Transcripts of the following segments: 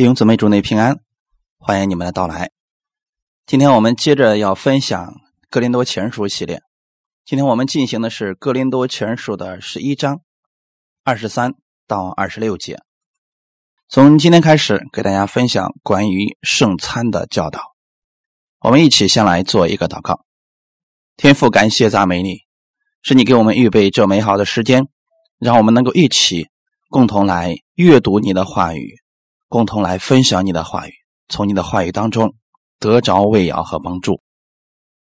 弟兄姊妹，祝内平安，欢迎你们的到来。今天我们接着要分享《哥林多前书》系列。今天我们进行的是《哥林多前书》的十一章二十三到二十六节。从今天开始，给大家分享关于圣餐的教导。我们一起先来做一个祷告：天父，感谢赞美你，是你给我们预备这美好的时间，让我们能够一起共同来阅读你的话语。共同来分享你的话语，从你的话语当中得着喂养和帮助。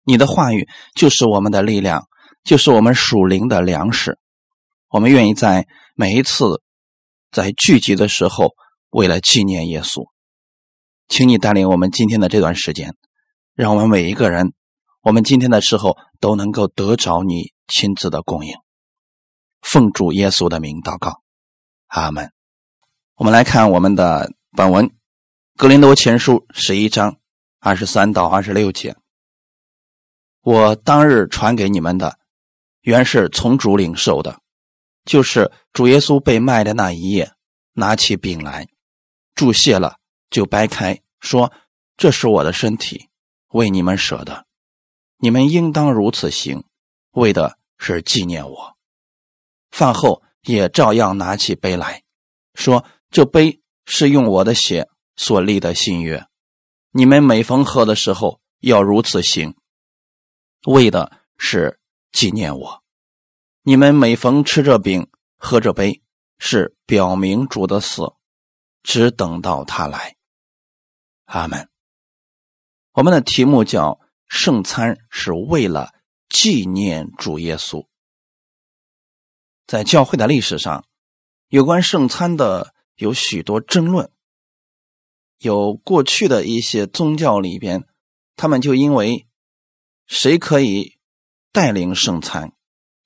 你的话语就是我们的力量，就是我们属灵的粮食。我们愿意在每一次在聚集的时候，为了纪念耶稣，请你带领我们今天的这段时间，让我们每一个人，我们今天的时候都能够得着你亲自的供应。奉主耶稣的名祷告，阿门。我们来看我们的本文，《格林多前书》十一章二十三到二十六节。我当日传给你们的，原是从主领受的，就是主耶稣被卖的那一夜，拿起饼来，注谢了，就掰开，说：“这是我的身体，为你们舍的，你们应当如此行，为的是纪念我。”饭后也照样拿起杯来说。这杯是用我的血所立的新约，你们每逢喝的时候要如此行，为的是纪念我。你们每逢吃这饼、喝这杯，是表明主的死，只等到他来。阿门。我们的题目叫“圣餐是为了纪念主耶稣”。在教会的历史上，有关圣餐的。有许多争论，有过去的一些宗教里边，他们就因为谁可以带领圣餐，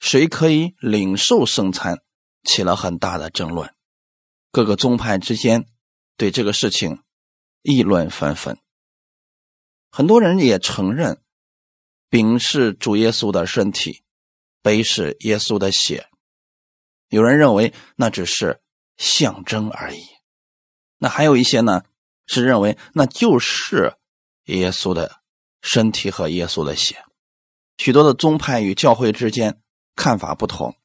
谁可以领受圣餐，起了很大的争论。各个宗派之间对这个事情议论纷纷。很多人也承认，饼是主耶稣的身体，杯是耶稣的血。有人认为那只是。象征而已。那还有一些呢，是认为那就是耶稣的身体和耶稣的血。许多的宗派与教会之间看法不同。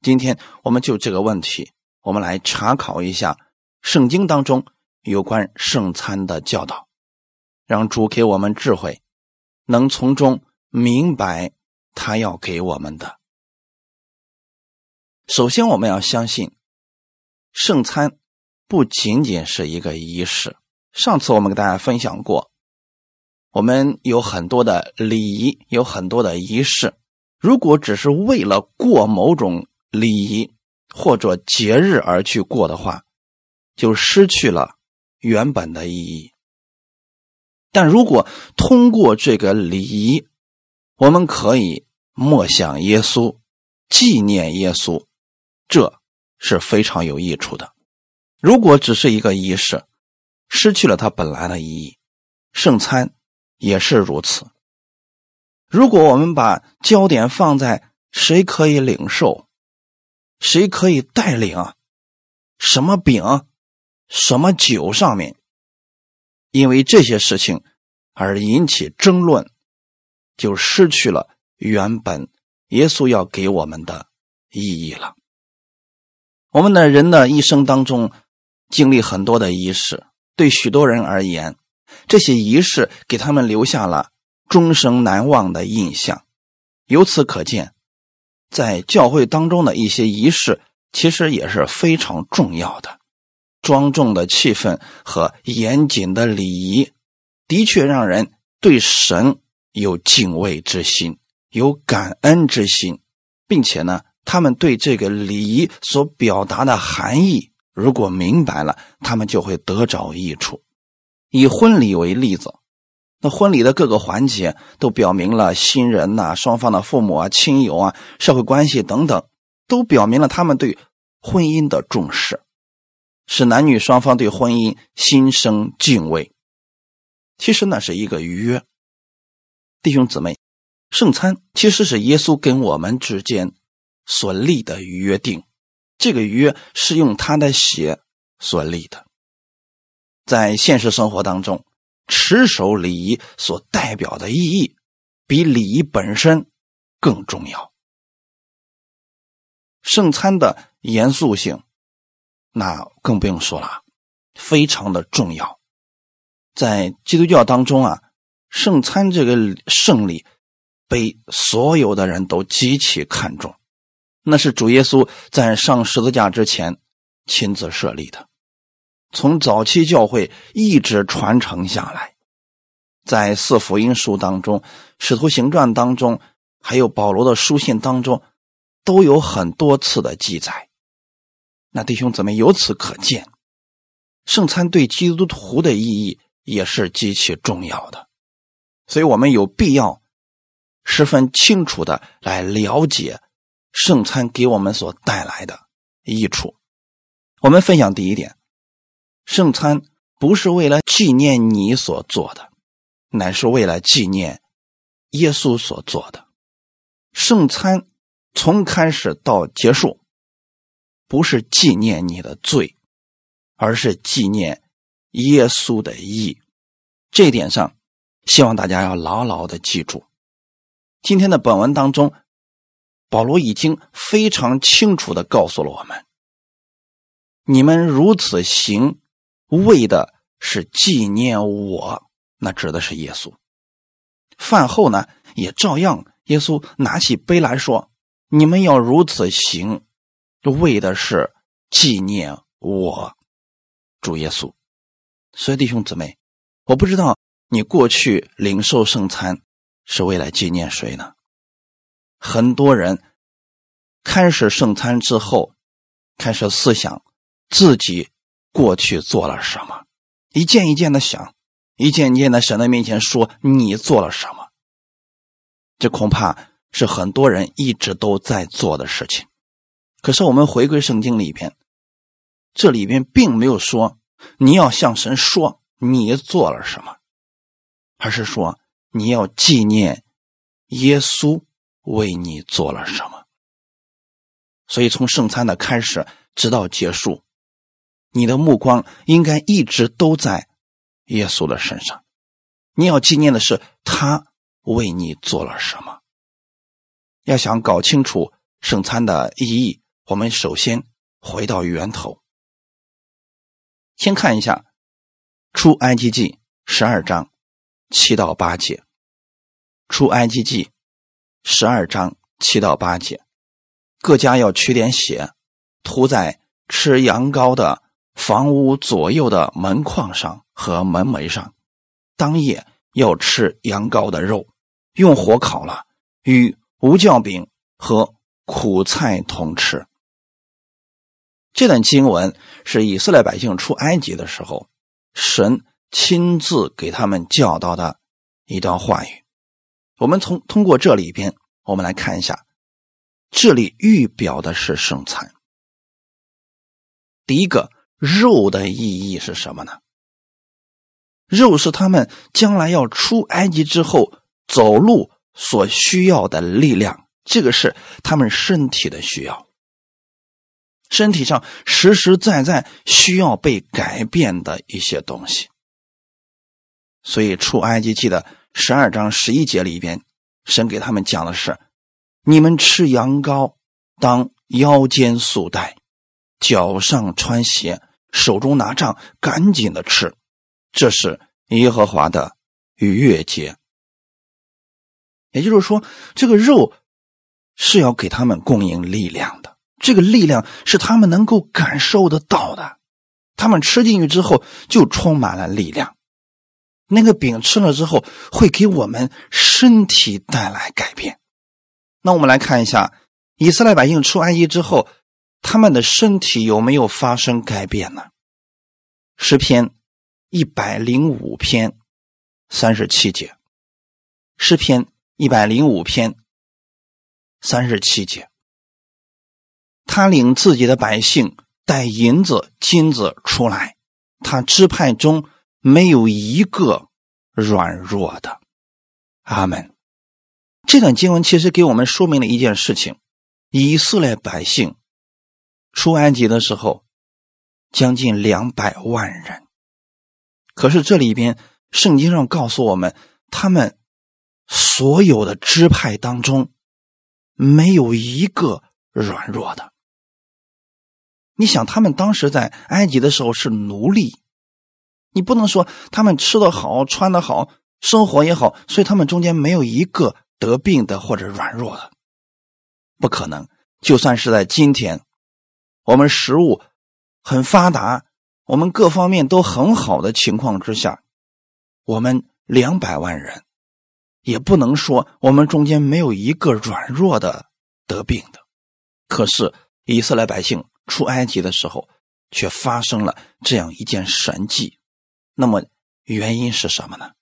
今天我们就这个问题，我们来查考一下圣经当中有关圣餐的教导，让主给我们智慧，能从中明白他要给我们的。首先，我们要相信。圣餐不仅仅是一个仪式。上次我们给大家分享过，我们有很多的礼仪，有很多的仪式。如果只是为了过某种礼仪或者节日而去过的话，就失去了原本的意义。但如果通过这个礼仪，我们可以默想耶稣，纪念耶稣，这。是非常有益处的。如果只是一个仪式，失去了它本来的意义。圣餐也是如此。如果我们把焦点放在谁可以领受，谁可以带领，什么饼，什么酒上面，因为这些事情而引起争论，就失去了原本耶稣要给我们的意义了。我们的人的一生当中，经历很多的仪式，对许多人而言，这些仪式给他们留下了终生难忘的印象。由此可见，在教会当中的一些仪式，其实也是非常重要的。庄重的气氛和严谨的礼仪，的确让人对神有敬畏之心，有感恩之心，并且呢。他们对这个礼仪所表达的含义，如果明白了，他们就会得着益处。以婚礼为例子，那婚礼的各个环节都表明了新人呐、双方的父母啊、亲友啊、社会关系等等，都表明了他们对婚姻的重视，使男女双方对婚姻心生敬畏。其实那是一个约，弟兄姊妹，圣餐其实是耶稣跟我们之间。所立的约定，这个约是用他的血所立的。在现实生活当中，持守礼仪所代表的意义，比礼仪本身更重要。圣餐的严肃性，那更不用说了，非常的重要。在基督教当中啊，圣餐这个圣礼被所有的人都极其看重，那是主耶稣在上十字架之前亲自设立的。从早期教会一直传承下来，在四福音书当中、使徒行传当中，还有保罗的书信当中，都有很多次的记载。那弟兄姊妹，由此可见，圣餐对基督徒的意义也是极其重要的。所以我们有必要十分清楚的来了解圣餐给我们所带来的益处。我们分享第一点。圣餐不是为了纪念你所做的，乃是为了纪念耶稣所做的。圣餐从开始到结束，不是纪念你的罪，而是纪念耶稣的义。这一点上，希望大家要牢牢的记住。今天的本文当中，保罗已经非常清楚的告诉了我们：你们如此行。为的是纪念我，那指的是耶稣。饭后呢，也照样，耶稣拿起杯来说：“你们要如此行，为的是纪念我，主耶稣。”所以弟兄姊妹，我不知道你过去领受圣餐是为了纪念谁呢？很多人开始圣餐之后，开始思想自己。过去做了什么？一件一件的想，一件一件的神的面前说你做了什么？这恐怕是很多人一直都在做的事情。可是我们回归圣经里边，这里边并没有说你要向神说你做了什么，而是说你要纪念耶稣为你做了什么。所以从圣餐的开始直到结束。你的目光应该一直都在耶稣的身上，你要纪念的是他为你做了什么。要想搞清楚圣餐的意义，我们首先回到源头，先看一下出埃及记十二章七到八节。出埃及记十二章七到八节，各家要取点血，涂在吃羊羔的。房屋左右的门框上和门楣上，当夜要吃羊羔的肉，用火烤了，与无酵饼和苦菜同吃。这段经文是以色列百姓出埃及的时候，神亲自给他们教导的一段话语。我们从通过这里边，我们来看一下，这里预表的是圣餐。第一个。肉的意义是什么呢？肉是他们将来要出埃及之后走路所需要的力量，这个是他们身体的需要，身体上实实在在需要被改变的一些东西。所以出埃及记的十二章十一节里边，神给他们讲的是：你们吃羊羔，当腰间束带，脚上穿鞋。手中拿杖，赶紧的吃，这是耶和华的逾越节。也就是说，这个肉是要给他们供应力量的，这个力量是他们能够感受得到的。他们吃进去之后，就充满了力量。那个饼吃了之后，会给我们身体带来改变。那我们来看一下，以色列百姓出埃及之后。他们的身体有没有发生改变呢？诗篇一百零五篇三十七节，诗篇一百零五篇三十七节，他领自己的百姓带银子金子出来，他支派中没有一个软弱的。阿门。这段经文其实给我们说明了一件事情：以色列百姓。出埃及的时候，将近两百万人，可是这里边圣经上告诉我们，他们所有的支派当中没有一个软弱的。你想，他们当时在埃及的时候是奴隶，你不能说他们吃的好、穿的好、生活也好，所以他们中间没有一个得病的或者软弱的，不可能。就算是在今天，我们食物很发达，我们各方面都很好的情况之下，我们两百万人，也不能说我们中间没有一个软弱的得病的。可是以色列百姓。出埃及的时候，却发生了这样一件神迹。那么原因是什么呢？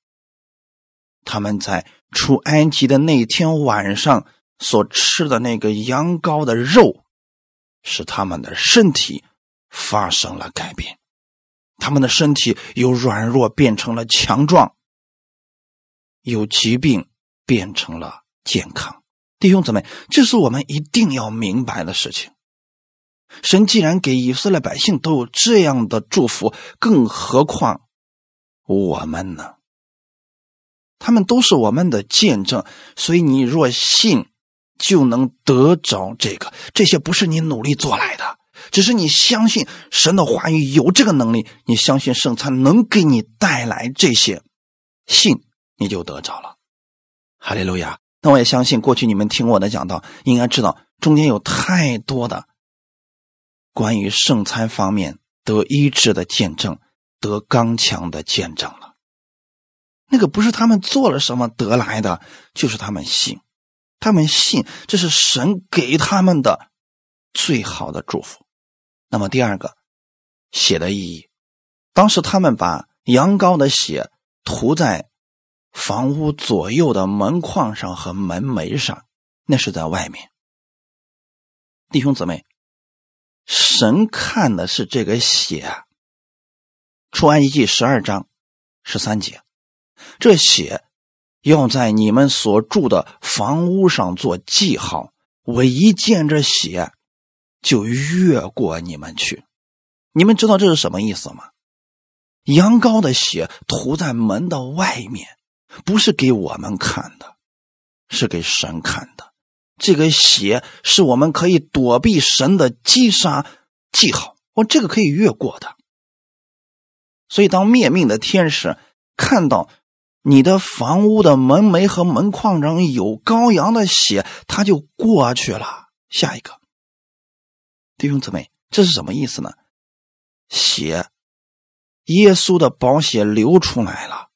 他们在出埃及的那天晚上所吃的那个羊羔的肉，使他们的身体发生了改变，他们的身体由软弱变成了强壮，有疾病变成了健康。弟兄姊妹，这是我们一定要明白的事情。神既然给以色列百姓都有这样的祝福，更何况我们呢？他们都是我们的见证，所以你若信，就能得着这个。这些不是你努力做来的，只是你相信神的话语有这个能力，你相信圣餐能给你带来这些，信你就得着了。哈利路亚！那我也相信，过去你们听我的讲道，应该知道中间有太多的。关于圣餐方面得医治的见证，得刚强的见证了。那个不是他们做了什么得来的，就是他们信，他们信这是神给他们的最好的祝福。那么第二个血的意义，当时他们把羊羔的血涂在房屋左右的门框上和门楣上，那是在外面。弟兄姊妹。神看的是这个血，出埃及记十二章十三节，这血要在你们所住的房屋上做记号，我一见这血就越过你们去。你们知道这是什么意思吗？羊羔的血涂在门的外面，不是给我们看的，是给神看的。这个血是我们可以躲避神的击杀记号，我这个可以越过的。所以，当灭命的天使看到你的房屋的门楣和门框上有羔羊的血，他就过去了。下一个，弟兄姊妹，这是什么意思呢？血，耶稣的宝血流出来了，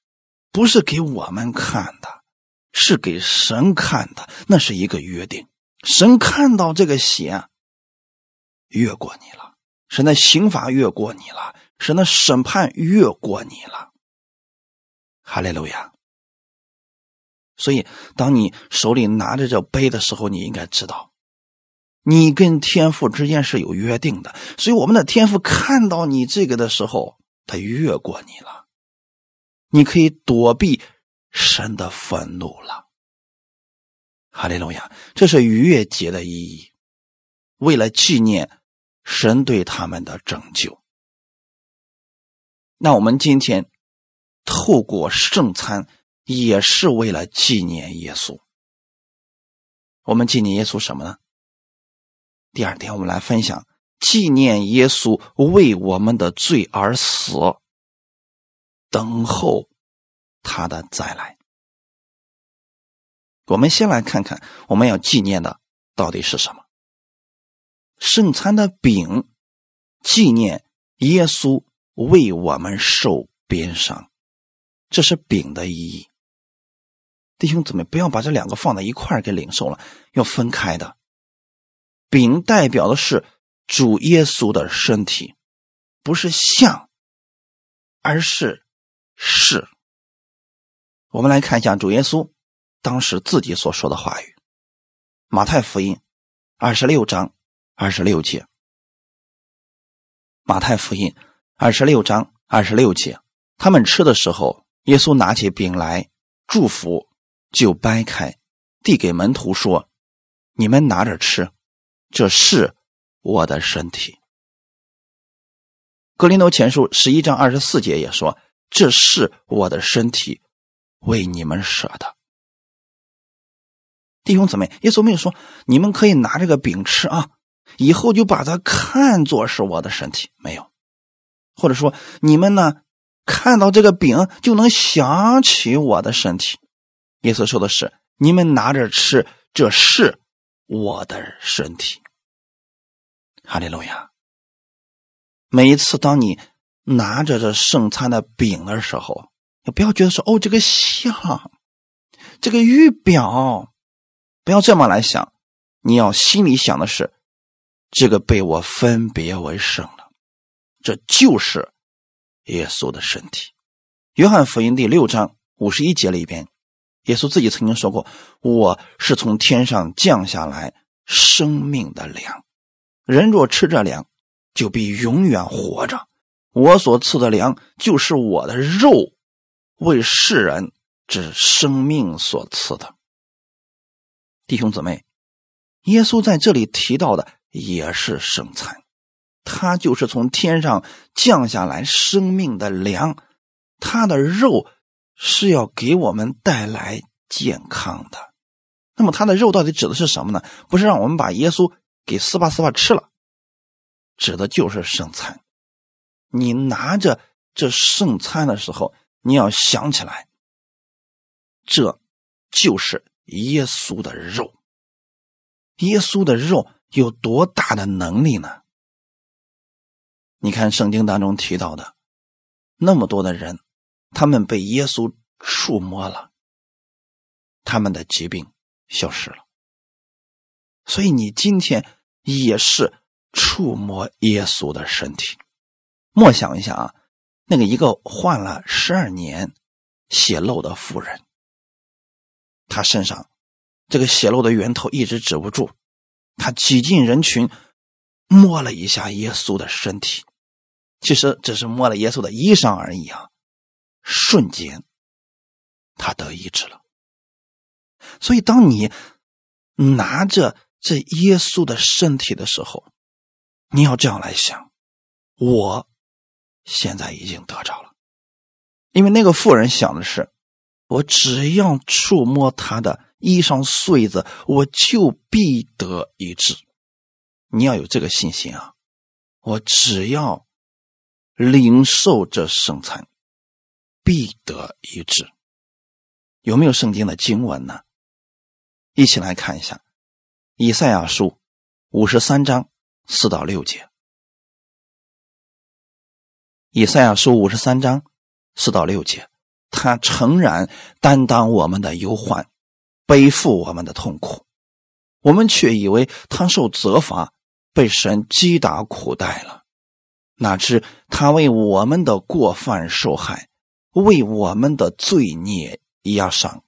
不是给我们看的。是给神看的，那是一个约定。神看到这个血，越过你了；神的刑罚越过你了；神的审判越过你了。哈利路亚！所以，当你手里拿着这杯的时候，你应该知道，你跟天父之间是有约定的。所以，我们的天父看到你这个的时候，他越过你了，你可以躲避。神的愤怒了，哈利路亚！这是逾越节的意义，为了纪念神对他们的拯救。那我们今天透过圣餐，也是为了纪念耶稣。我们纪念耶稣什么呢？第二天，我们来分享纪念耶稣为我们的罪而死，等候。他的再来，我们先来看看我们要纪念的到底是什么。圣餐的饼，纪念耶稣为我们受鞭伤，这是饼的意义。弟兄姊妹，不要把这两个放在一块给领受了，要分开的。饼代表的是主耶稣的身体，不是像，而是是。我们来看一下主耶稣当时自己所说的话语，《马太福音》二十六章二十六节，《马太福音》二十六章二十六节，他们吃的时候，耶稣拿起饼来祝福，就掰开，递给门徒说：“你们拿着吃，这是我的身体。”格林多前书十一章二十四节也说。这是我的身体，为你们舍的。弟兄姊妹，耶稣没有说你们可以拿这个饼吃啊，以后就把它看作是我的身体，没有，或者说你们呢看到这个饼就能想起我的身体。耶稣说的是你们拿着吃，这是我的身体。哈利路亚。每一次当你拿着这圣餐的饼的时候，你不要觉得说哦这个像，这个预表。不要这么来想，你要心里想的是，这个被我分别为圣了，这就是耶稣的身体。约翰福音第六章五十一节里边，耶稣自己曾经说过：“我是从天上降下来生命的粮，人若吃这粮，就必永远活着。我所赐的粮就是我的肉，为世人之生命所赐的。”弟兄姊妹，耶稣在这里提到的也是圣餐，他就是从天上降下来生命的粮，他的肉是要给我们带来健康的。那么他的肉到底指的是什么呢？不是让我们把耶稣给撕吧撕吧吃了，指的就是圣餐。你拿着这圣餐的时候，你要想起来，这就是。耶稣的肉，耶稣的肉有多大的能力呢？你看圣经当中提到的那么多的人，他们被耶稣触摸了，他们的疾病消失了。所以你今天也是触摸耶稣的身体。默想一下啊，那个一个患了十二年血漏的妇人。他身上这个血漏的源头一直止不住，他挤进人群，摸了一下耶稣的身体，其实只是摸了耶稣的衣裳而已啊，瞬间他得医治了。所以，当你拿着这耶稣的身体的时候，你要这样来想：我现在已经得着了，因为那个妇人想的是。我只要触摸他的衣裳穗子，我就必得医治。你要有这个信心啊！我只要领受这圣餐，必得医治。有没有圣经的经文呢？一起来看一下《以赛亚书》五十三章四到六节，《以赛亚书》五十三章四到六节。他诚然担当我们的忧患，背负我们的痛苦，我们却以为他受责罚，被神击打苦待了。哪知他为我们的过犯受害，为我们的罪孽压伤。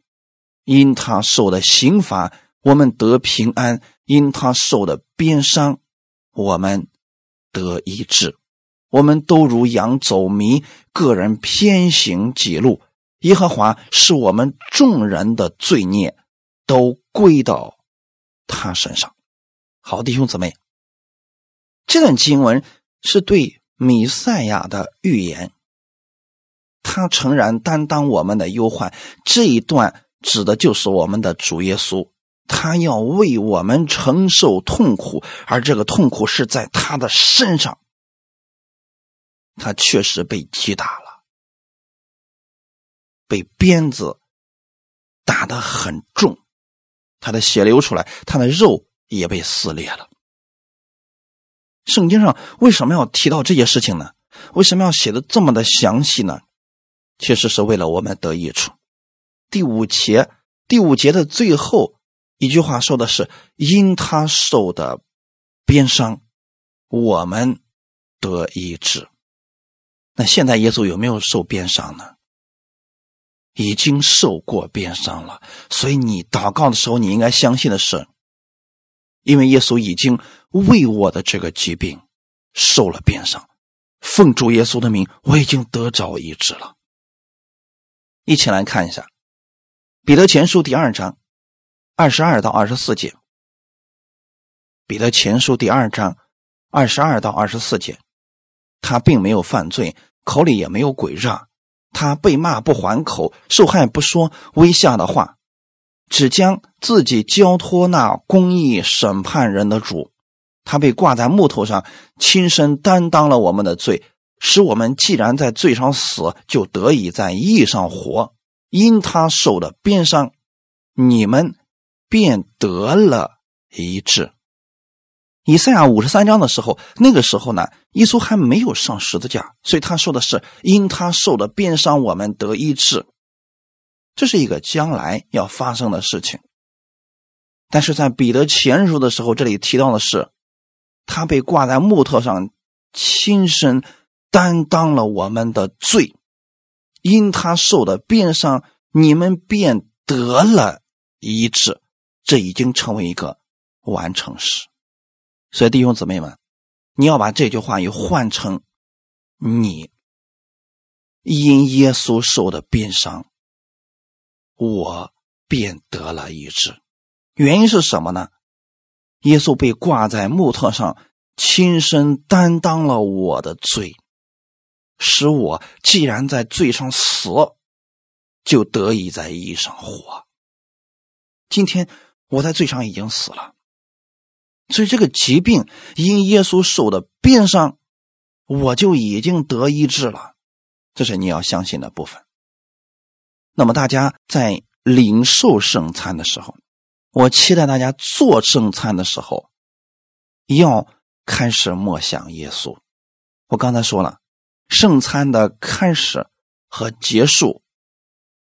因他受的刑罚，我们得平安；因他受的鞭伤，我们得医治。我们都如羊走迷，个人偏行己路。耶和华是我们众人的罪孽，都归到他身上。好，弟兄姊妹，这段经文是对弥赛亚的预言。他诚然担当我们的忧患，这一段指的就是我们的主耶稣。他要为我们承受痛苦，而这个痛苦是在他的身上。他确实被击打了。被鞭子打得很重，他的血流出来，他的肉也被撕裂了。圣经上为什么要提到这些事情呢？为什么要写的这么的详细呢？其实是为了我们得益处。第五节，第五节的最后一句话说的是：“因他受的鞭伤，我们得医治。”那现在耶稣有没有受鞭伤呢？已经受过鞭伤了，所以你祷告的时候，你应该相信的是，因为耶稣已经为我的这个疾病受了鞭伤，奉主耶稣的名，我已经得着医治了。一起来看一下《彼得前书》第二章二十二到二十四节，《彼得前书》第二章二十二到二十四节，他并没有犯罪，口里也没有诡诈。他被骂不还口，受害不说威吓的话，只将自己交托那公义审判人的主。他被挂在木头上，亲身担当了我们的罪，使我们既然在罪上死，就得以在义上活。因他受的鞭伤，你们便得了一治。以赛亚五十三章的时候，那个时候呢，耶稣还没有上十字架，所以他说的是因他受的鞭伤，我们得医治。这是一个将来要发生的事情。但是在彼得前书的时候，这里提到的是。他被挂在木头上，亲身担当了我们的罪，因他受的鞭伤，你们便得了医治。这已经成为一个完成时。所以弟兄姊妹们，你要把这句话语换成：你因耶稣受的鞭伤，我便得了医治。原因是什么呢？耶稣被挂在木头上，亲身担当了我的罪，使我既然在罪上死，就得以在义上活。今天我在罪上已经死了，所以这个疾病因耶稣受的鞭伤，我就已经得医治了。这是你要相信的部分。那么大家在领受圣餐的时候。我期待大家做圣餐的时候，要开始默想耶稣。我刚才说了，圣餐的开始和结束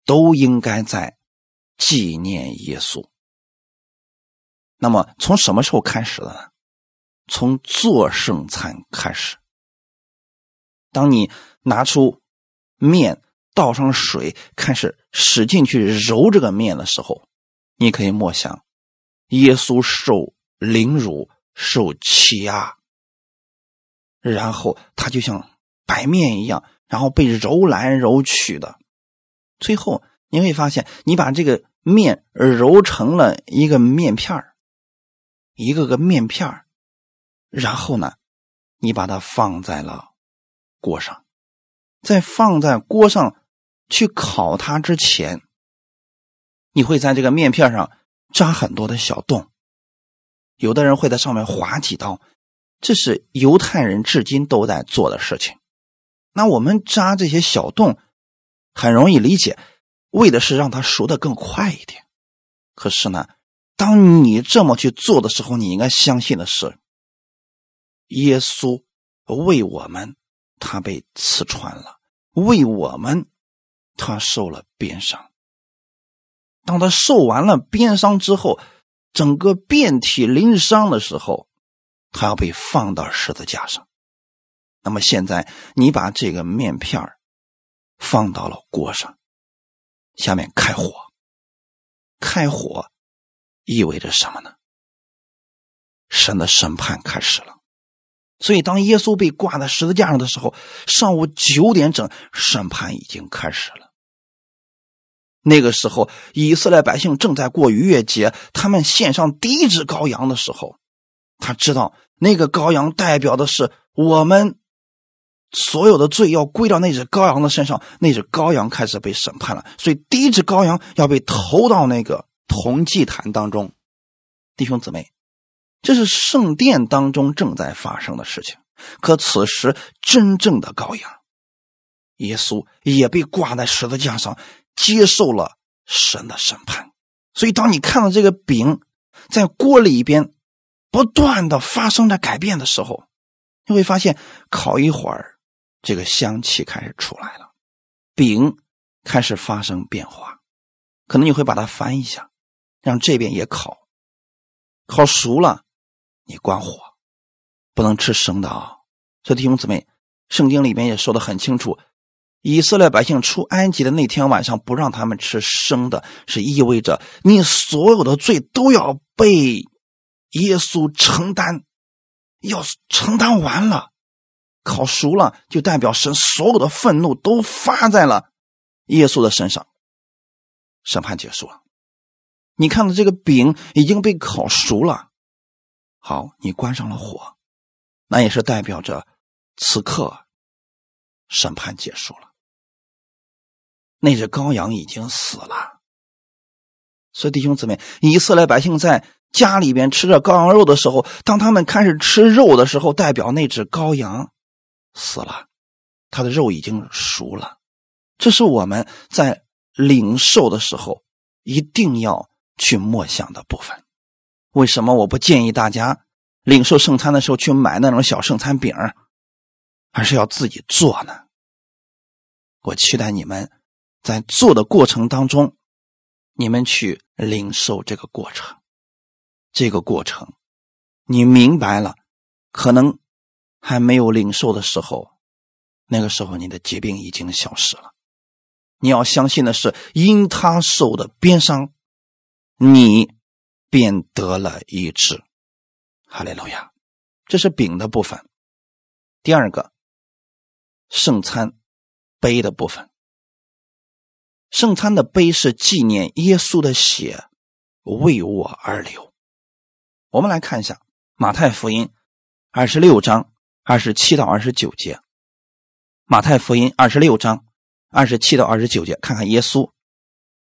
都应该在纪念耶稣。那么从什么时候开始的呢？从做圣餐开始。当你拿出面，倒上水，开始使劲去揉这个面的时候。你可以默想，耶稣受凌辱、受欺压，然后他就像白面一样，然后被揉来揉去的。最后你会发现，你把这个面揉成了一个面片一个个面片然后呢，你把它放在了锅上，再放在锅上去烤它之前。你会在这个面片上扎很多的小洞，有的人会在上面划几刀，这是犹太人至今都在做的事情。那我们扎这些小洞很容易理解，为的是让它熟的更快一点。可是呢，当你这么去做的时候，你应该相信的是，耶稣为我们，他被刺穿了，为我们，他受了鞭伤。当他受完了鞭伤之后，整个遍体鳞伤的时候，他要被放到十字架上。那么现在，你把这个面片放到了锅上，下面开火。开火意味着什么呢？神的审判开始了。所以，当耶稣被挂在十字架上的时候，上午九点整，审判已经开始了。那个时候，以色列百姓正在过逾越节，他们献上第一只羔羊的时候，他知道那个羔羊代表的是我们所有的罪要归到那只羔羊的身上，那只羔羊开始被审判了，所以第一只羔羊要被投到那个铜祭坛当中。弟兄姊妹，这是圣殿当中正在发生的事情，可此时真正的羔羊耶稣也被挂在十字架上。接受了神的审判，所以当你看到这个饼在锅里边不断的发生着改变的时候，你会发现烤一会儿，这个香气开始出来了，饼开始发生变化。可能你会把它翻一下，让这边也烤，烤熟了，你关火，不能吃生的啊。所以弟兄姊妹，圣经里面也说的很清楚。以色列百姓出埃及的那天晚上，不让他们吃生的，是意味着你所有的罪都要被耶稣承担，要承担完了，烤熟了，就代表神所有的愤怒都发在了耶稣的身上，审判结束了。你看到这个饼已经被烤熟了，好，你关上了火，那也是代表着此刻审判结束了。那只羔羊已经死了。所以弟兄姊妹，以色列百姓在家里边吃着羔羊肉的时候，当他们开始吃肉的时候，代表那只羔羊死了，它的肉已经熟了。这是我们在领受的时候一定要去默想的部分。为什么我不建议大家领受圣餐的时候去买那种小圣餐饼，而是要自己做呢？我期待你们在做的过程当中，你们去领受这个过程。这个过程，你明白了，可能还没有领受的时候，那个时候你的疾病已经消失了。你要相信的是，因他受的鞭伤，你便得了医治。哈利路亚！这是饼的部分。第二个，圣餐杯的部分。圣餐的杯是纪念耶稣的血为我而流。我们来看一下马太福音二十六章二十七到二十九节。马太福音二十六章。二十七到二十九节，看看耶稣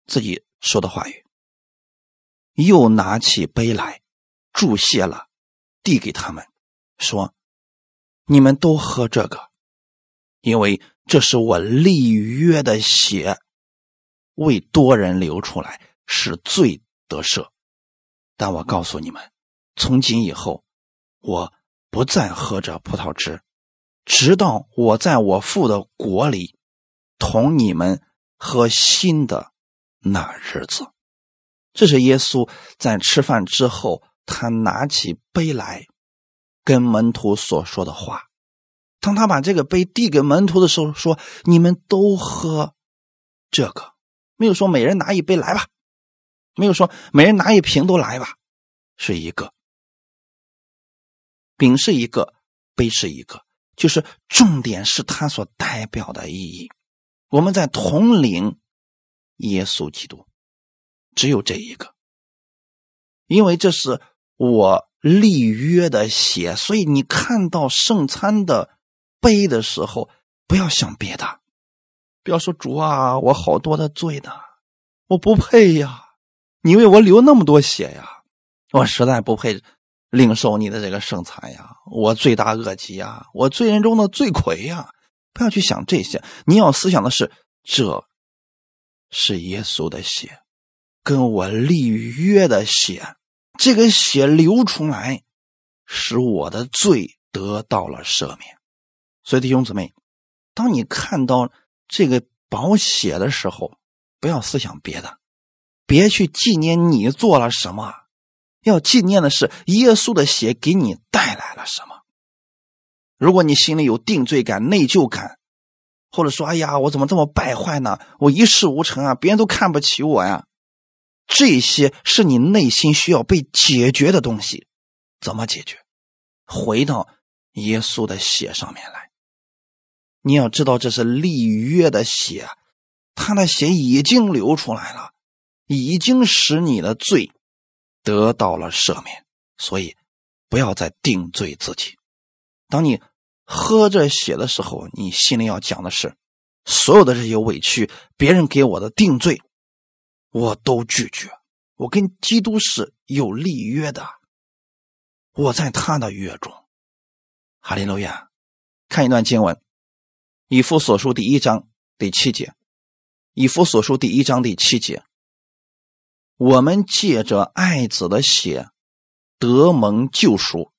自己说的话语。又拿起杯来，注谢了，递给他们，说：“你们都喝这个，因为这是我立约的血，为多人流出来，使罪得赦。但我告诉你们，从今以后，我不再喝这葡萄汁，直到我在我父的国里。”同你们喝新的那日子，这是耶稣在吃饭之后，他拿起杯来跟门徒所说的话。当他把这个杯递给门徒的时候，说：“你们都喝这个。”没有说每人拿一杯来吧，没有说每人拿一瓶都来吧，是一个饼是一个，杯是一个，就是重点是它所代表的意义。我们在统领耶稣基督，只有这一个，因为这是我立约的血，所以你看到圣餐的杯的时候，不要想别的，不要说主啊，我好多的罪呢，我不配呀，你为我流那么多血呀，我实在不配领受你的这个圣餐呀，我罪大恶极呀，我罪人中的罪魁呀。不要去想这些，你要思想的是，这是耶稣的血，跟我立约的血，这个血流出来，使我的罪得到了赦免。所以弟兄姊妹，当你看到这个宝血的时候，不要思想别的，别去纪念你做了什么，要纪念的是耶稣的血给你带来了什么。如果你心里有定罪感、内疚感，或者说“哎呀，我怎么这么败坏呢？我一事无成啊，别人都看不起我呀”，这些是你内心需要被解决的东西。怎么解决？回到耶稣的血上面来。你要知道，这是立约的血，他的血已经流出来了，已经使你的罪得到了赦免。所以，不要再定罪自己。当你喝着血的时候，你心里要讲的是：所有的这些委屈，别人给我的定罪，我都拒绝。我跟基督是有立约的，我在他的约中。哈利路亚！看一段经文，《以弗所书》第一章第七节，《以弗所书》第一章第七节，我们借着爱子的血得蒙救赎，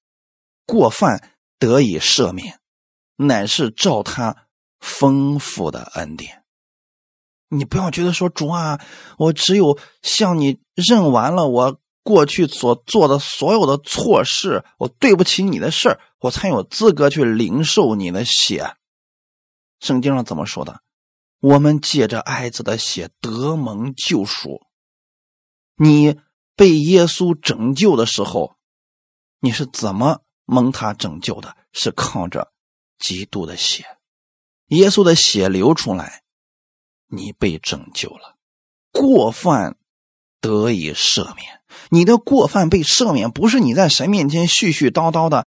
过犯。得以赦免，乃是照他丰富的恩典。你不要觉得说主啊，我只有向你认完了我过去所做的所有的错事，我对不起你的事儿，我才有资格去领受你的血。圣经上怎么说的？我们借着爱子的血得蒙救赎。你被耶稣拯救的时候，你是怎么？蒙他拯救的是靠着基督的血，耶稣的血流出来，你被拯救了，过犯得以赦免。你的过犯被赦免，不是你在神面前絮絮叨叨的、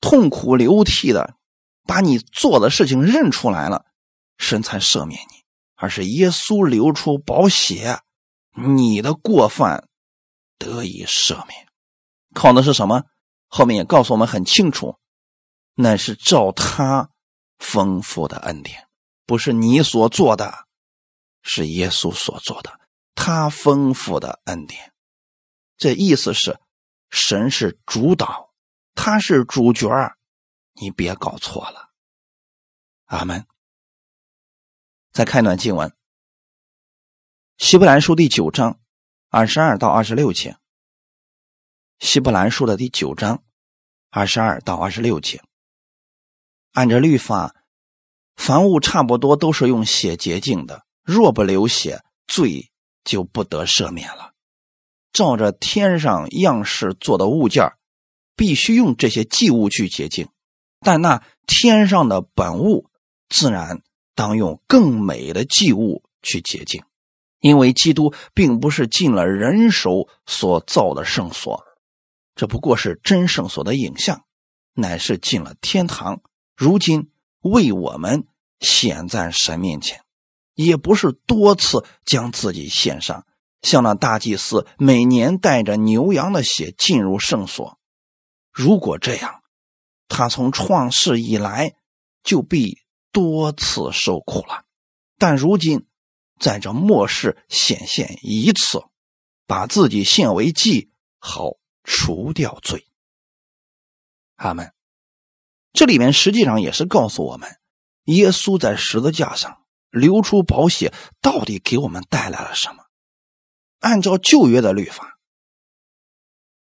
痛苦流涕的，把你做的事情认出来了，神才赦免你，而是耶稣流出宝血，你的过犯得以赦免。靠的是什么？后面也告诉我们很清楚，那是照他丰富的恩典，不是你所做的，是耶稣所做的，他丰富的恩典。这意思是，神是主导，他是主角你别搞错了。阿门。再看一段经文，《希伯来书》第九章二十二到二十六节。希伯兰书的第九章，二十二到二十六节，按照律法，凡物差不多都是用血洁净的，若不流血，罪就不得赦免了。照着天上样式做的物件，必须用这些祭物去洁净，但那天上的本物，自然当用更美的祭物去洁净，因为基督并不是进了人手所造的圣所。这不过是真圣所的影像，乃是进了天堂。如今为我们显在神面前，也不是多次将自己献上，像那大祭司每年带着牛羊的血进入圣所。如果这样，他从创世以来就必多次受苦了。但如今在这末世显现一次，把自己献为祭，好。除掉罪，阿门。这里面实际上也是告诉我们，耶稣在十字架上流出宝血，到底给我们带来了什么？按照旧约的律法，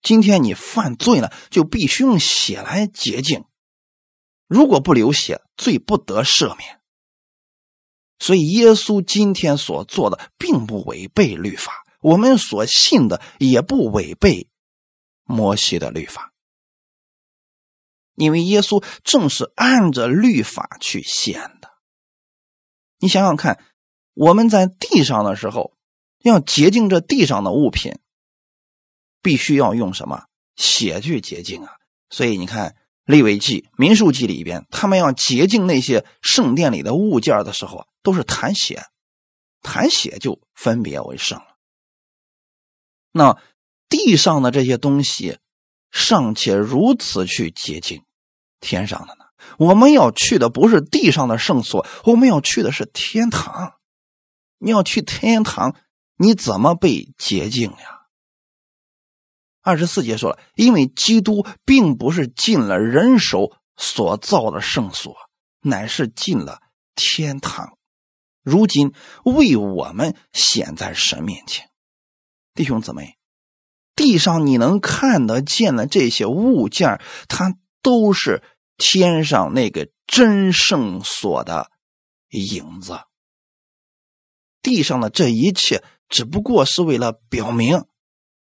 今天你犯罪了，就必须用血来洁净。如果不流血，罪不得赦免。所以，耶稣今天所做的并不违背律法，我们所信的也不违背。摩西的律法，因为耶稣正是按着律法去献的。你想想看，我们在地上的时候，要洁净这地上的物品，必须要用什么血去洁净啊？所以你看《利未记》《民数记》里边，他们要洁净那些圣殿里的物件的时候，都是弹血，弹血就分别为圣了。那。地上的这些东西尚且如此去洁净，天上的？我们要去的不是地上的圣所，我们要去的是天堂。你要去天堂，你怎么被洁净呀？二十四节说了，因为基督并不是进了人手所造的圣所，乃是进了天堂，如今为我们显在神面前，弟兄姊妹。地上你能看得见的这些物件，它都是天上那个真圣所的影子。地上的这一切，只不过是为了表明，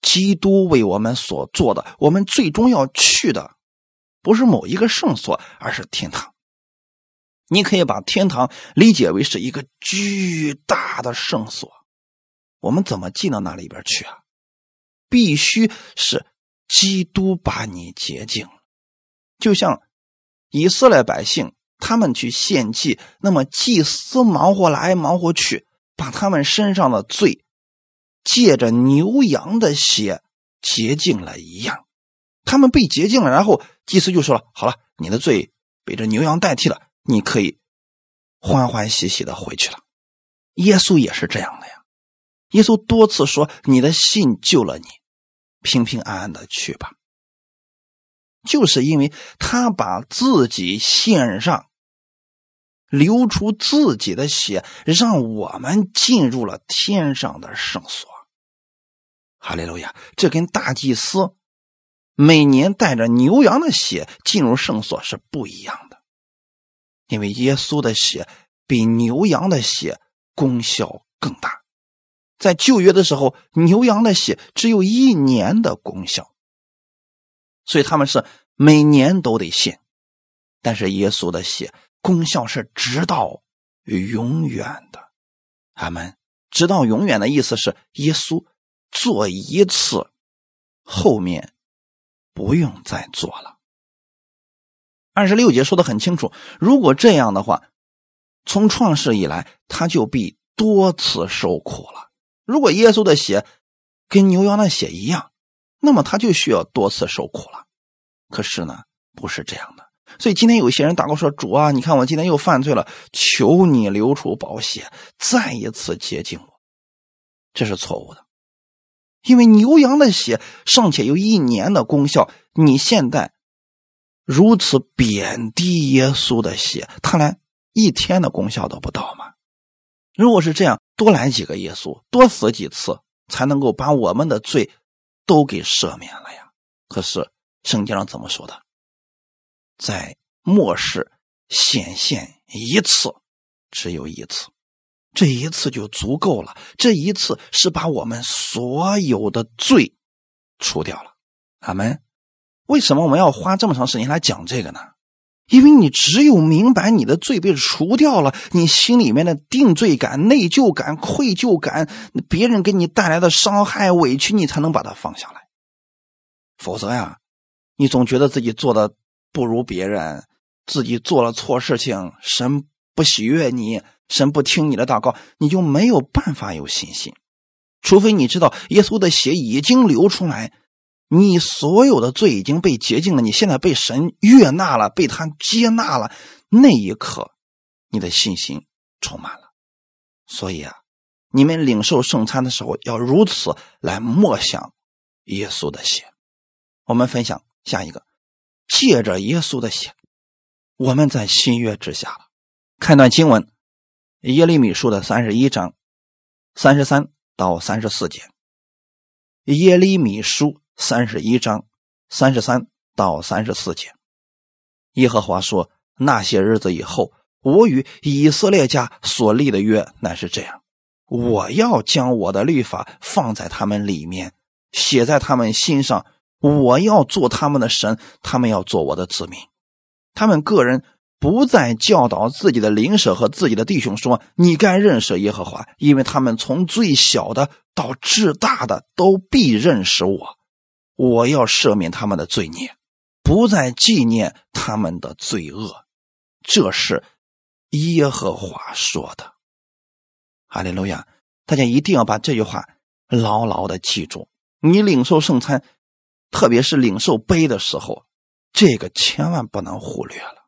基督为我们所做的。我们最终要去的，不是某一个圣所，而是天堂。你可以把天堂理解为是一个巨大的圣所。我们怎么进到那里边去啊？必须是基督把你洁净，就像以色列百姓他们去献祭，那么祭司忙活来忙活去，把他们身上的罪借着牛羊的血洁净了一样。他们被洁净了，然后祭司就说了：“好了，你的罪被这牛羊代替了，你可以欢欢喜喜的回去了。”耶稣也是这样的呀。耶稣多次说：“你的信救了你。”平平安安的去吧，就是因为他把自己献上，流出自己的血，让我们进入了天上的圣所。哈利路亚！这跟大祭司每年带着牛羊的血进入圣所是不一样的，因为耶稣的血比牛羊的血功效更大。在旧约的时候，牛羊的血只有一年的功效，所以他们是每年都得献。但是耶稣的血功效是直到永远的。阿门直到永远的意思是，耶稣做一次，后面不用再做了。二十六节说的很清楚，如果这样的话，从创世以来，他就必多次受苦了。如果耶稣的血跟牛羊的血一样，那么他就需要多次受苦了。可是呢，不是这样的。所以今天有些人祷告说：“主啊，你看我今天又犯罪了，求你流出宝血，再一次洁净我。”这是错误的，因为牛羊的血尚且有一年的功效，你现在如此贬低耶稣的血，他连一天的功效都不到吗？如果是这样，多来几个耶稣，多死几次，才能够把我们的罪都给赦免了呀。可是圣经上怎么说的？在末世显现一次，只有一次，这一次就足够了。这一次是把我们所有的罪除掉了。阿门。为什么我们要花这么长时间来讲这个呢？因为你只有明白你的罪被除掉了，你心里面的定罪感、内疚感、愧疚感，别人给你带来的伤害、委屈，你才能把它放下来。否则呀，你总觉得自己做的。不如别人，自己做了错事情，神不喜悦你，神不听你的祷告，你就没有办法有信心。除非你知道耶稣的血已经流出来，你所有的罪已经被洁净了，你现在被神悦纳了，被他接纳了，那一刻，你的信心充满了。所以啊，你们领受圣餐的时候要如此来默想耶稣的血。我们分享下一个。借着耶稣的血，我们在新约之下了。看段经文，耶利米书的三十一章三十三到三十四节。耶利米书三十一章三十三到三十四节。耶和华说：“那些日子以后，我与以色列家所立的约乃是这样：我要将我的律法放在他们里面，写在他们心上。”我要做他们的神，他们要做我的子民。他们个人不再教导自己的邻舍和自己的弟兄说：“你该认识耶和华，因为他们从最小的到至大的都必认识我。我要赦免他们的罪孽，不再纪念他们的罪恶。”这是耶和华说的。哈利路亚！大家一定要把这句话牢牢的记住。你领受圣餐。特别是领受杯的时候，这个千万不能忽略了。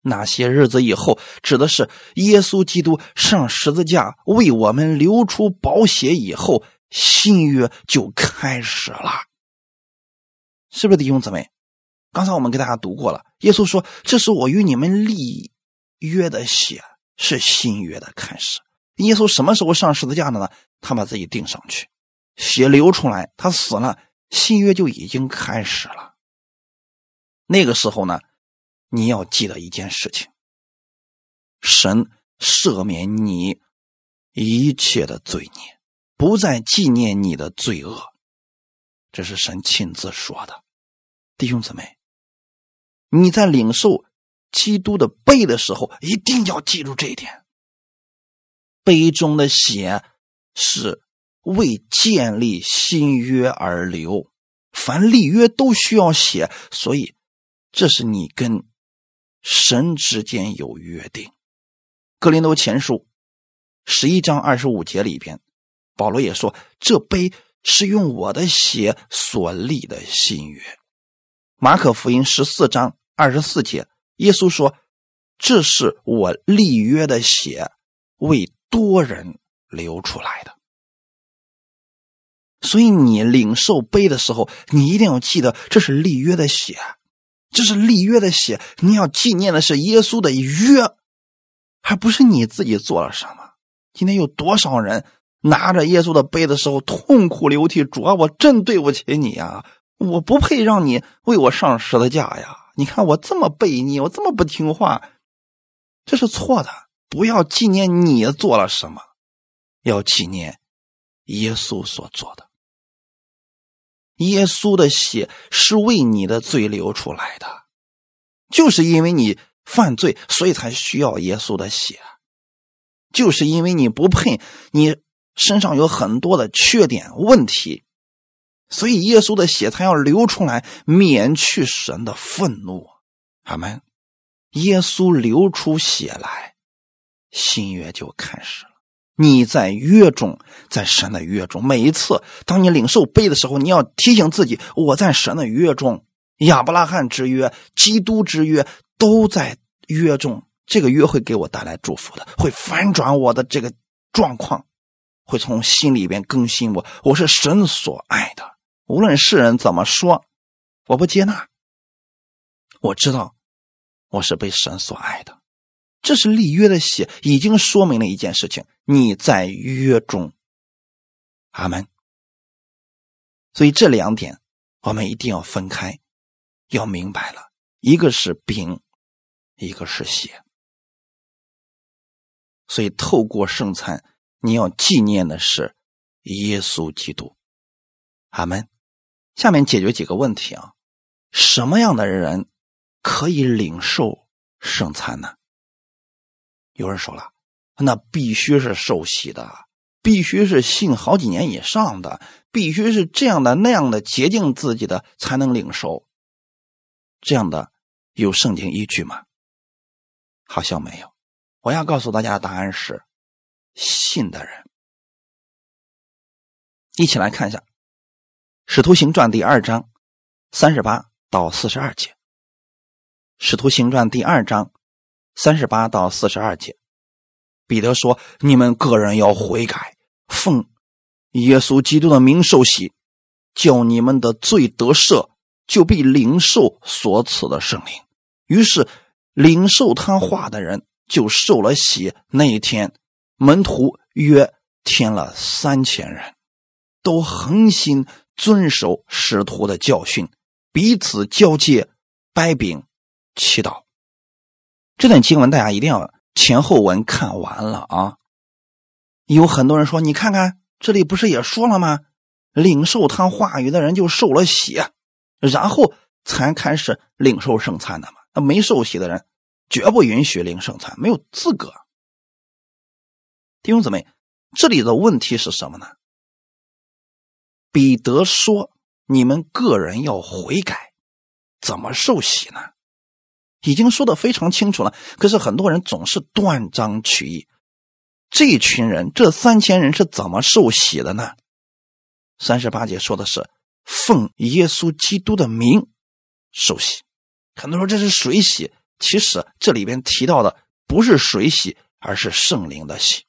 那些日子以后，指的是耶稣基督上十字架为我们流出宝血以后，新约就开始了，是不是弟兄姊妹？刚才我们给大家读过了，耶稣说：“这是我与你们立约的血，是新约的开始。”耶稣什么时候上十字架的呢？他把自己钉上去。血流出来，他死了，新约就已经开始了。那个时候呢，你要记得一件事情：神赦免你一切的罪孽，不再纪念你的罪恶。这是神亲自说的，弟兄姊妹，你在领受基督的杯的时候，一定要记住这一点：杯中的血是。为建立新约而流，凡立约都需要写，所以这是你跟神之间有约定。格林多前书十一章二十五节里边，保罗也说：“这杯是用我的血所立的新约。”马可福音十四章二十四节，耶稣说：“这是我立约的血，为多人流出来的。”所以你领受杯的时候，你一定要记得，这是立约的血，这是立约的血。你要纪念的是耶稣的约，而不是你自己做了什么。今天有多少人拿着耶稣的杯的时候痛哭流涕？主啊，我真对不起你呀！我不配让你为我上十字架呀！你看我这么悖逆，我这么不听话，这是错的。不要纪念你做了什么，要纪念耶稣所做的。耶稣的血是为你的罪流出来的，就是因为你犯罪，所以才需要耶稣的血。就是因为你不配，你身上有很多的缺点问题，所以耶稣的血才要流出来，免去神的愤怒。阿门。耶稣流出血来，新约就开始了。你在约中，在神的约中。每一次当你领受杯的时候，你要提醒自己：我在神的约中。亚伯拉罕之约、基督之约都在约中。这个约会给我带来祝福的，会反转我的这个状况，会从心里边更新我。我是神所爱的，无论世人怎么说，我不接纳。我知道我是被神所爱的。这是立约的血，已经说明了一件事情：你在约中。阿门。所以这两点我们一定要分开，要明白了，一个是饼，一个是血。所以透过圣餐，你要纪念的是耶稣基督。阿门。下面解决几个问题啊，什么样的人可以领受圣餐呢？有人说了，那必须是受洗的，必须是信好几年以上的，必须是这样的那样的洁净自己的才能领受。这样的有圣经依据吗？好像没有。我要告诉大家的答案是：信的人。一起来看一下《使徒行传》第二章三十八到四十二节，《使徒行传》第二章。三十八到四十二节，彼得说：“你们个人要悔改，奉耶稣基督的名受洗，叫你们的罪得赦，就必领受所赐的圣灵。”于是领受他话的人就受了洗。那一天，门徒约添了三千人，都恒心遵守使徒的教训，彼此交接，掰饼，祈祷。这段经文大家一定要前后文看完了啊！有很多人说：“你看看这里不是也说了吗？领受他话语的人就受了洗，然后才开始领受圣餐的嘛。那没受洗的人绝不允许领圣餐，没有资格。”弟兄姊妹，这里的问题是什么呢？彼得说：“你们个人要悔改，怎么受洗呢？”已经说的非常清楚了，可是很多人总是断章取义。这群人，这三千人是怎么受洗的呢？三十八节说的是奉耶稣基督的名受洗。很多人说这是水洗，其实这里边提到的不是水洗，而是圣灵的洗。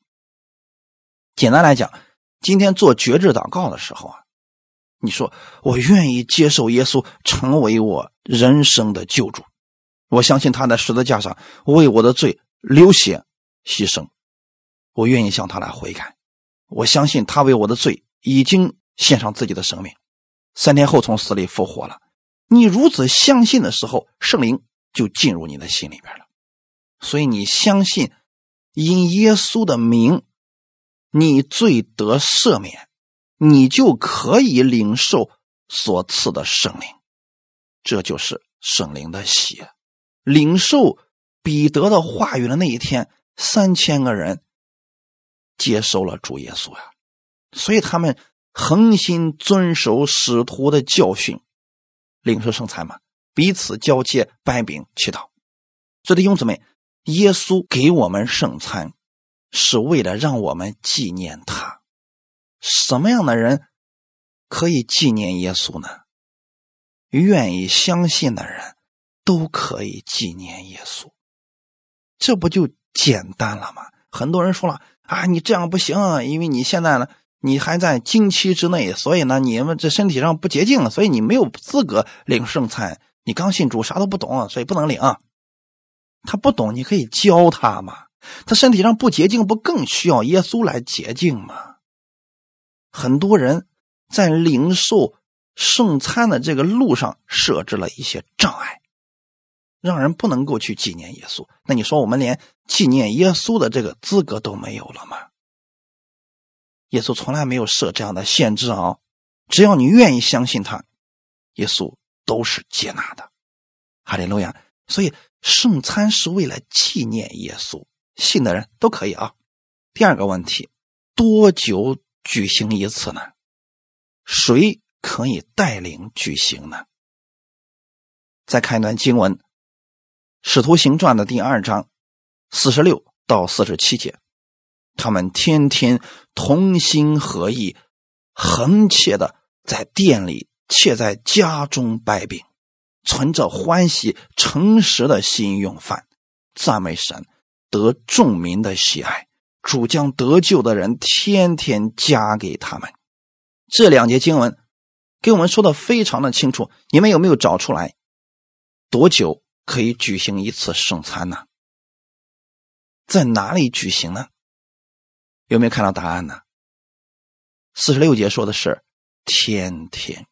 简单来讲，今天做绝志祷告的时候啊，你说我愿意接受耶稣成为我人生的救主。我相信他在十字架上为我的罪流血牺牲，我愿意向他来悔改。我相信他为我的罪已经献上自己的生命，三天后从死里复活了。你如此相信的时候，圣灵就进入你的心里边了。所以你相信，因耶稣的名，你罪得赦免，你就可以领受所赐的圣灵。这就是圣灵的血。领受彼得的话语的那一天，三千个人接受了主耶稣呀，所以他们恒心遵守使徒的教训，领受圣餐嘛，彼此交接、掰饼、祈祷。这弟兄姊妹，耶稣给我们圣餐，是为了让我们纪念他。什么样的人可以纪念耶稣呢？愿意相信的人。都可以纪念耶稣，这不就简单了吗？很多人说了啊，你这样不行，因为你现在呢，你还在经期之内，所以呢，你们这身体上不洁净，所以你没有资格领圣餐。你刚信主，啥都不懂，所以不能领。他不懂，你可以教他嘛。他身体上不洁净，不更需要耶稣来洁净吗？很多人在领受圣餐的这个路上设置了一些障碍。让人不能够去纪念耶稣，那你说我们连纪念耶稣的这个资格都没有了吗？耶稣从来没有设这样的限制啊！只要你愿意相信他，耶稣都是接纳的。哈利路亚！所以圣餐是为了纪念耶稣，信的人都可以啊。第二个问题，多久举行一次呢？谁可以带领举行呢？再看一段经文。使徒行传的第二章四十六到四十七节，他们天天同心合意，恒切的在店里，且在家中摆饼，存着欢喜诚实的心用饭，赞美神，得众民的喜爱。主将得救的人天天加给他们。这两节经文给我们说的非常的清楚，你们有没有找出来？多久可以举行一次圣餐呢？在哪里举行呢？有没有看到答案呢？四十六节说的是天天。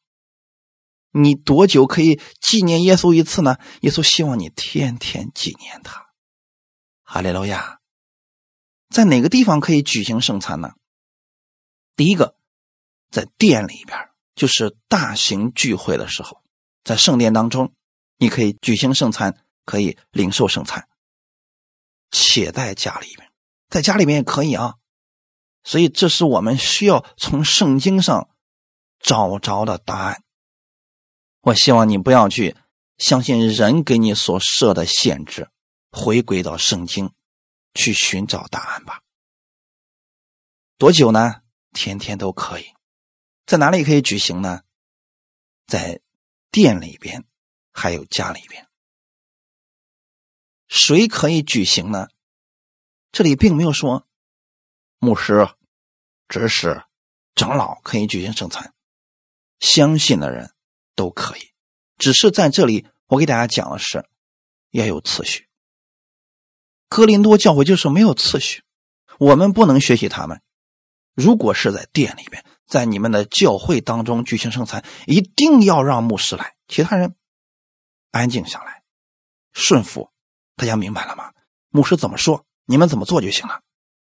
你多久可以纪念耶稣一次呢？耶稣希望你天天纪念他。哈利路亚。在哪个地方可以举行圣餐呢？第一个，在店里边，就是大型聚会的时候，在圣殿当中，你可以举行圣餐，可以领受圣餐。且在家里边，在家里面也可以啊，所以这是我们需要从圣经上找着的答案。我希望你不要去相信人给你所设的限制，回归到圣经去寻找答案吧。多久呢？天天都可以。在哪里可以举行呢？在店里边，还有家里边。谁可以举行呢？这里并没有说牧师、执事、长老可以举行圣餐，相信的人都可以。只是在这里，我给大家讲的是要有次序。哥林多教会就是没有次序，我们不能学习他们。如果是在店里面，在你们的教会当中举行圣餐，一定要让牧师来，其他人安静下来，顺服。大家明白了吗？牧师怎么说，你们怎么做就行了，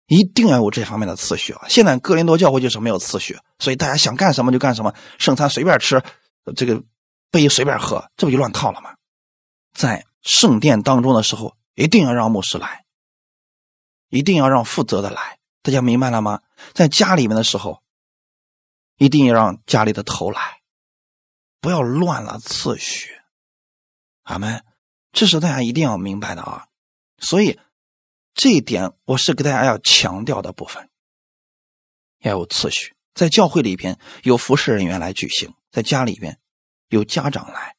一定要有这方面的次序啊！现在哥林多教会就是没有次序，所以大家想干什么就干什么，圣餐随便吃，这个杯随便喝，这不就乱套了吗？在圣殿当中的时候，一定要让牧师来，一定要让负责的来，大家明白了吗？在家里面的时候，一定要让家里的头来，不要乱了次序，阿门。这是大家一定要明白的啊，所以这一点我是给大家要强调的部分，要有次序。在教会里边有服侍人员来举行，在家里边有家长来，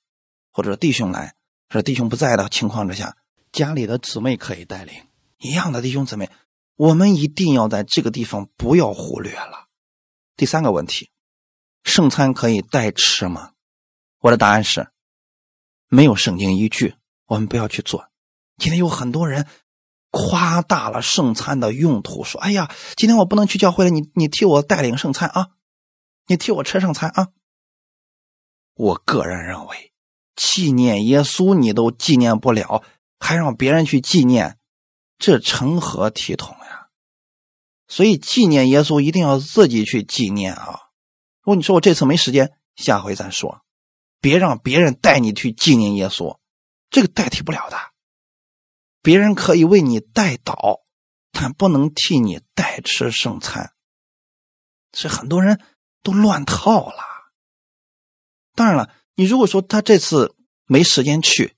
或者弟兄来，或者弟兄不在的情况之下，家里的姊妹可以带领一样的弟兄姊妹，我们一定要在这个地方不要忽略了。第三个问题，圣餐可以代吃吗？我的答案是没有圣经依据。我们不要去做。今天有很多人夸大了圣餐的用途，说：“哎呀，今天我不能去教会了，你你替我带领圣餐啊，你替我吃圣餐啊。”我个人认为，纪念耶稣你都纪念不了，还让别人去纪念，这成何体统呀？所以纪念耶稣一定要自己去纪念啊！如果你说我这次没时间，下回再说，别让别人带你去纪念耶稣。这个代替不了的，别人可以为你代祷，但不能替你代吃圣餐。这很多人都乱套了。当然了，你如果说他这次没时间去，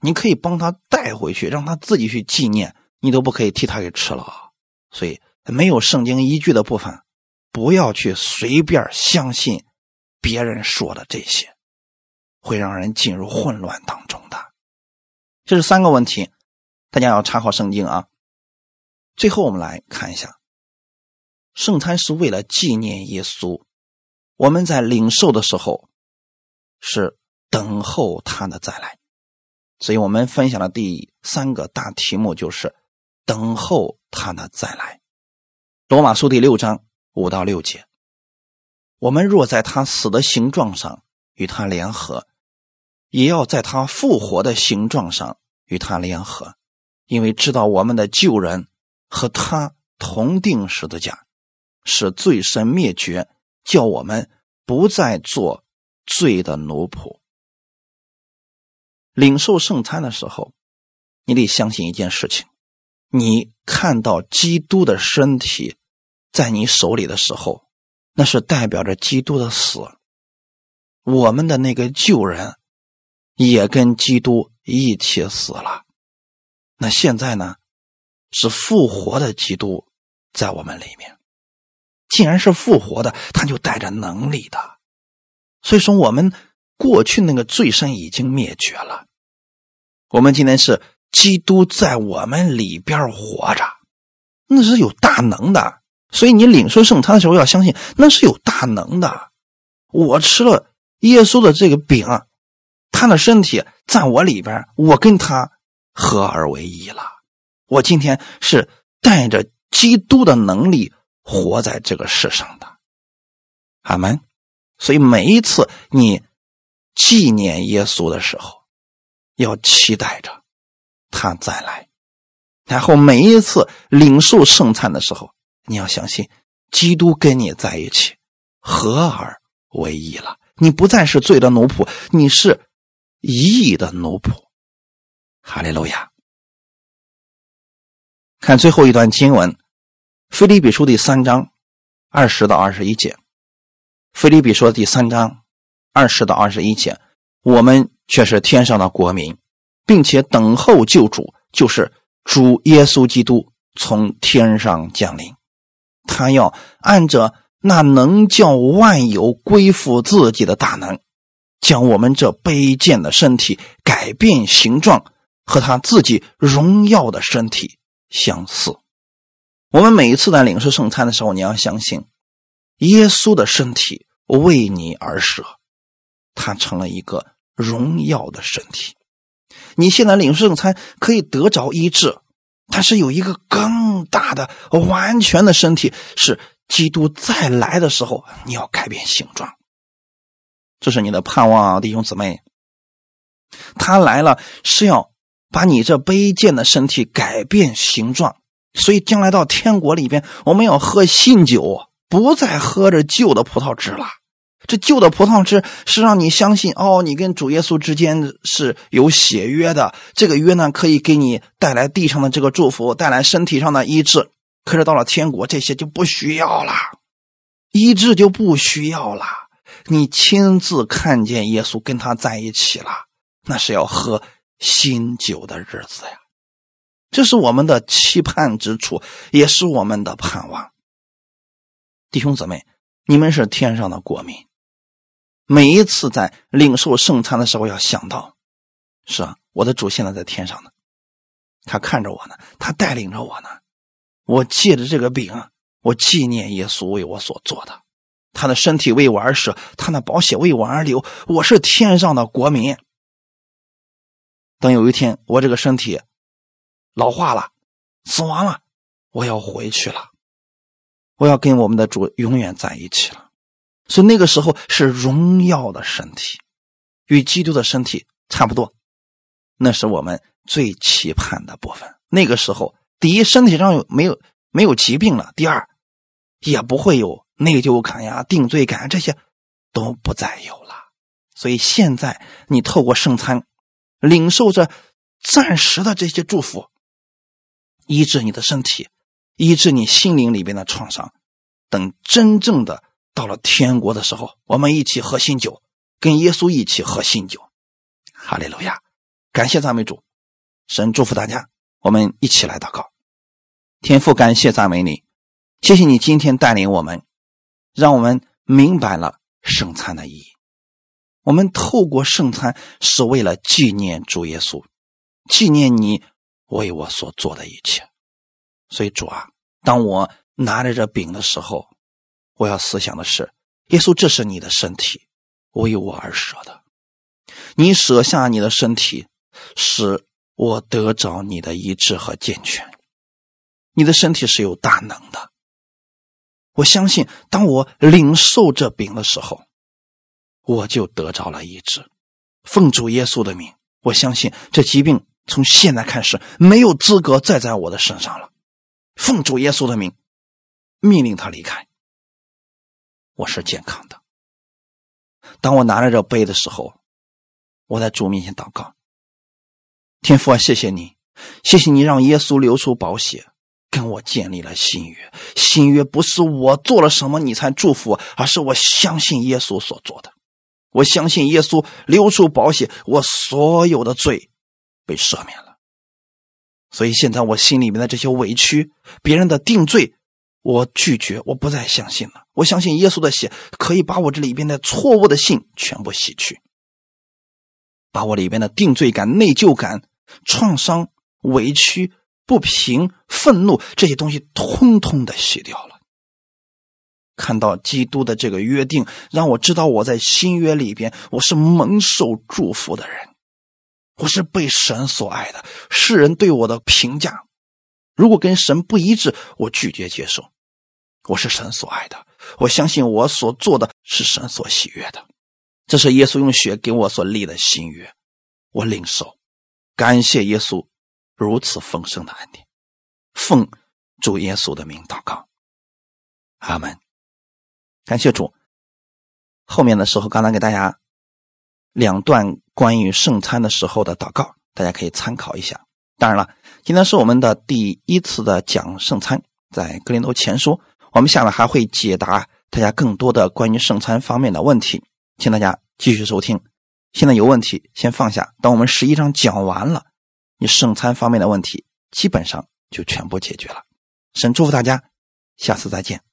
你可以帮他带回去，让他自己去纪念，你都不可以替他给吃了。所以，没有圣经依据的部分，不要去随便相信别人说的这些，会让人进入混乱当中的。这是三个问题，大家要查好圣经啊。最后我们来看一下，圣餐是为了纪念耶稣，我们在领受的时候是等候他的再来，所以我们分享的第三个大题目就是等候他的再来。罗马书第六章五到六节，我们若在他死的形状上与他联合。也要在他复活的形状上与他联合，因为知道我们的旧人和他同定十字架，使罪身灭绝，叫我们不再做罪的奴仆。领受圣餐的时候，你得相信一件事情：你看到基督的身体在你手里的时候，那是代表着基督的死。我们的那个旧人。也跟基督一起死了，那现在呢？是复活的基督在我们里面。既然是复活的，他就带着能力的。所以说，我们过去那个罪身已经灭绝了。我们今天是基督在我们里边活着，那是有大能的。所以你领受圣餐的时候要相信，那是有大能的。我吃了耶稣的这个饼，他的身体在我里边，我跟他合而为一了。我今天是带着基督的能力活在这个世上的，阿门。所以每一次你纪念耶稣的时候，要期待着他再来；然后每一次领受圣餐的时候，你要相信基督跟你在一起，合而为一了。你不再是罪的奴仆，你是义的奴仆。哈利路亚。看最后一段经文，《腓立比书》第三章二十到二十一节。腓立比说第三章二十到二十一节，我们却是天上的国民，并且等候救主，就是主耶稣基督从天上降临。他要按着那能叫万有归附自己的大能，将我们这卑贱的身体改变形状，和他自己荣耀的身体相似。我们每一次在领受圣餐的时候，你要相信耶稣的身体。为你而舍，他成了一个荣耀的身体。你现在领受圣餐可以得着医治，但是有一个更大的、完全的身体，是基督再来的时候，你要改变形状。这是你的盼望，弟兄姊妹。他来了是要把你这卑贱的身体改变形状，所以将来到天国里边，我们要喝新酒。不再喝着旧的葡萄汁了。这旧的葡萄汁是让你相信，哦，你跟主耶稣之间是有血约的。这个约呢，可以给你带来地上的这个祝福，带来身体上的医治。可是到了天国，这些就不需要了，医治就不需要了。你亲自看见耶稣跟他在一起了，那是要喝新酒的日子呀。这是我们的期盼之处，也是我们的盼望。弟兄姊妹，你们是天上的国民。每一次在领受圣餐的时候，要想到，是啊，我的主现在在天上呢，他看着我呢，他带领着我呢。我借着这个饼，我纪念耶稣为我所做的，他的身体为我而舍，他的宝血为我而流。我是天上的国民。等有一天我这个身体老化了，死亡了，我要回去了。我要跟我们的主永远在一起了，所以那个时候是荣耀的身体，与基督的身体差不多，那是我们最期盼的部分。那个时候，第一，身体上有没有没有疾病了；第二，也不会有内疚感呀、定罪感这些都不再有了。所以现在你透过圣餐，领受着暂时的这些祝福，医治你的身体。医治你心灵里边的创伤，等真正的到了天国的时候，我们一起喝新酒，跟耶稣一起喝新酒。哈利路亚！感谢赞美主，神祝福大家。我们一起来祷告。天父，感谢赞美你，谢谢你今天带领我们，让我们明白了圣餐的意义。我们透过圣餐是为了纪念主耶稣，纪念你为我所做的一切。所以主啊，当我拿着这饼的时候，我要思想的是：耶稣，这是你的身体，为我而舍的。你舍下你的身体，使我得着你的医治和健全。你的身体是有大能的。我相信，当我领受这饼的时候，我就得着了医治。奉主耶稣的名，我相信这疾病从现在开始没有资格再在我的身上了。奉主耶稣的名，命令他离开。我是健康的。当我拿着这杯的时候，我在主面前祷告：天父啊，谢谢你，谢谢你让耶稣流出宝血，跟我建立了新约。新约不是我做了什么你才祝福，而是我相信耶稣所做的。我相信耶稣流出宝血，我所有的罪被赦免了。所以现在我心里面的这些委屈，别人的定罪，我拒绝，我不再相信了。我相信耶稣的血可以把我这里边的错误的信全部洗去，把我里边的定罪感、内疚感、创伤、委屈、不平、愤怒这些东西通通的洗掉了。看到基督的这个约定，让我知道我在新约里边我是蒙受祝福的人。我是被神所爱的，世人对我的评价，如果跟神不一致，我拒绝接受。我是神所爱的，我相信我所做的是神所喜悦的。这是耶稣用血给我所立的新约，我领受，感谢耶稣如此丰盛的恩典，奉主耶稣的名祷告，阿门。感谢主。后面的时候，刚才给大家两段。关于圣餐的时候的祷告，大家可以参考一下。当然了，今天是我们的第一次的讲圣餐，在格林多前书，我们下面还会解答大家更多的关于圣餐方面的问题，请大家继续收听。现在有问题先放下，等我们十一章讲完了，你剩餐方面的问题基本上就全部解决了。神祝福大家，下次再见。